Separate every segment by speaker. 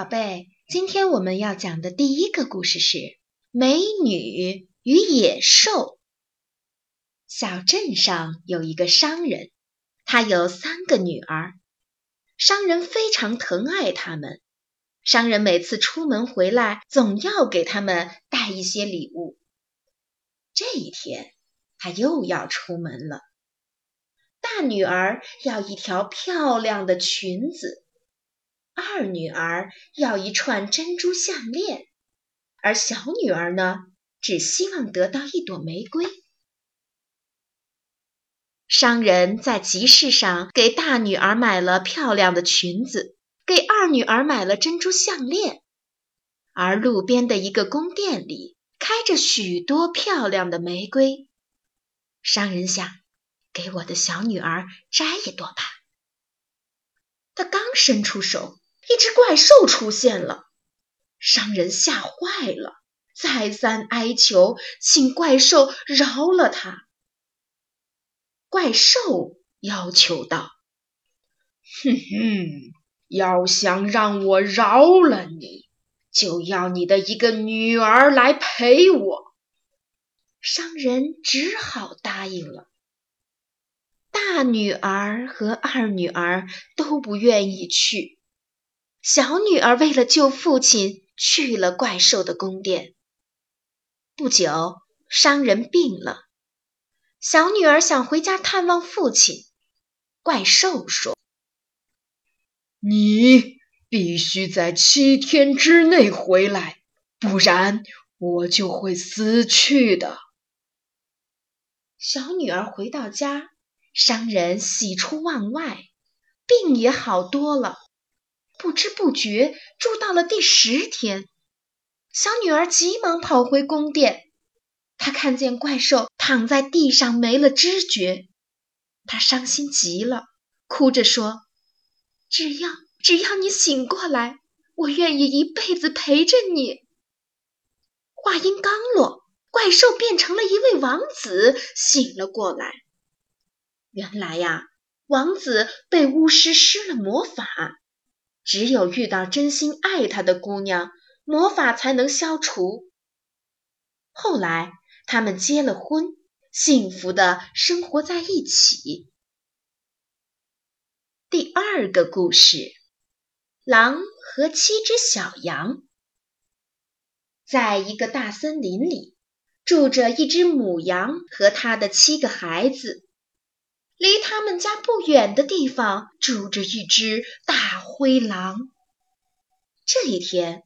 Speaker 1: 宝贝，今天我们要讲的第一个故事是《美女与野兽》。小镇上有一个商人，他有三个女儿。商人非常疼爱他们。商人每次出门回来，总要给他们带一些礼物。这一天，他又要出门了。大女儿要一条漂亮的裙子。二女儿要一串珍珠项链，而小女儿呢，只希望得到一朵玫瑰。商人在集市上给大女儿买了漂亮的裙子，给二女儿买了珍珠项链，而路边的一个宫殿里开着许多漂亮的玫瑰。商人想，给我的小女儿摘一朵吧。他刚伸出手。一只怪兽出现了，商人吓坏了，再三哀求，请怪兽饶了他。怪兽要求道：“
Speaker 2: 哼哼，要想让我饶了你，就要你的一个女儿来陪我。”
Speaker 1: 商人只好答应了。大女儿和二女儿都不愿意去。小女儿为了救父亲，去了怪兽的宫殿。不久，商人病了，小女儿想回家探望父亲。怪兽说：“
Speaker 2: 你必须在七天之内回来，不然我就会死去的。”
Speaker 1: 小女儿回到家，商人喜出望外，病也好多了。不知不觉住到了第十天，小女儿急忙跑回宫殿。她看见怪兽躺在地上没了知觉，她伤心极了，哭着说：“只要只要你醒过来，我愿意一辈子陪着你。”话音刚落，怪兽变成了一位王子，醒了过来。原来呀，王子被巫师施了魔法。只有遇到真心爱他的姑娘，魔法才能消除。后来，他们结了婚，幸福的生活在一起。第二个故事：狼和七只小羊。在一个大森林里，住着一只母羊和它的七个孩子。离他们家不远的地方住着一只大灰狼。这一天，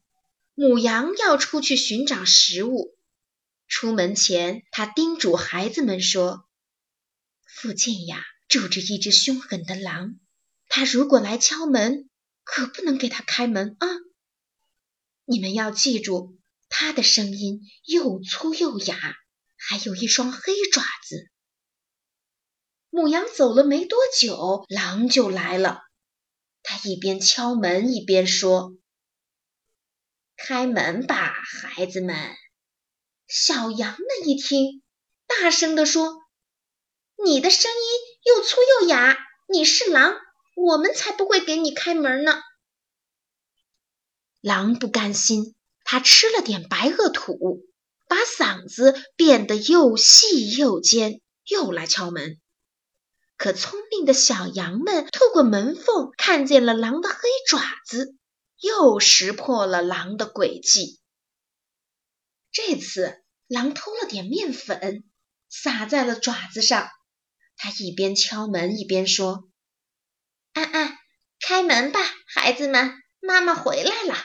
Speaker 1: 母羊要出去寻找食物。出门前，他叮嘱孩子们说：“附近呀，住着一只凶狠的狼。他如果来敲门，可不能给他开门啊！你们要记住，他的声音又粗又哑，还有一双黑爪子。”母羊走了没多久，狼就来了。他一边敲门一边说：“开门吧，孩子们。”小羊们一听，大声地说：“你的声音又粗又哑，你是狼，我们才不会给你开门呢。”狼不甘心，他吃了点白垩土，把嗓子变得又细又尖，又来敲门。可聪明的小羊们透过门缝看见了狼的黑爪子，又识破了狼的诡计。这次，狼偷了点面粉，撒在了爪子上。他一边敲门一边说：“安安，开门吧，孩子们，妈妈回来了。”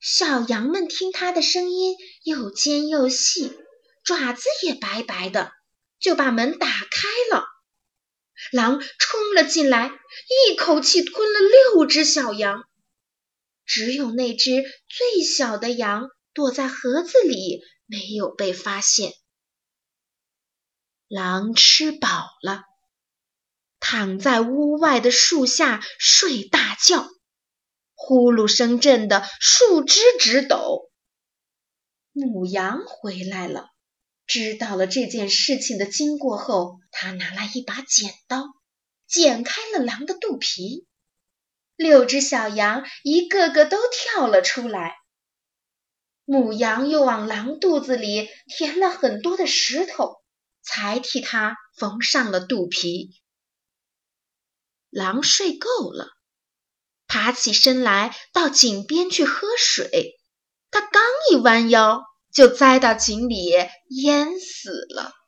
Speaker 1: 小羊们听他的声音又尖又细，爪子也白白的，就把门打。狼冲了进来，一口气吞了六只小羊，只有那只最小的羊躲在盒子里，没有被发现。狼吃饱了，躺在屋外的树下睡大觉，呼噜声震得树枝直抖。母羊回来了。知道了这件事情的经过后，他拿来一把剪刀，剪开了狼的肚皮。六只小羊一个个都跳了出来。母羊又往狼肚子里填了很多的石头，才替它缝上了肚皮。狼睡够了，爬起身来到井边去喝水。他刚一弯腰，就栽到井里淹死了。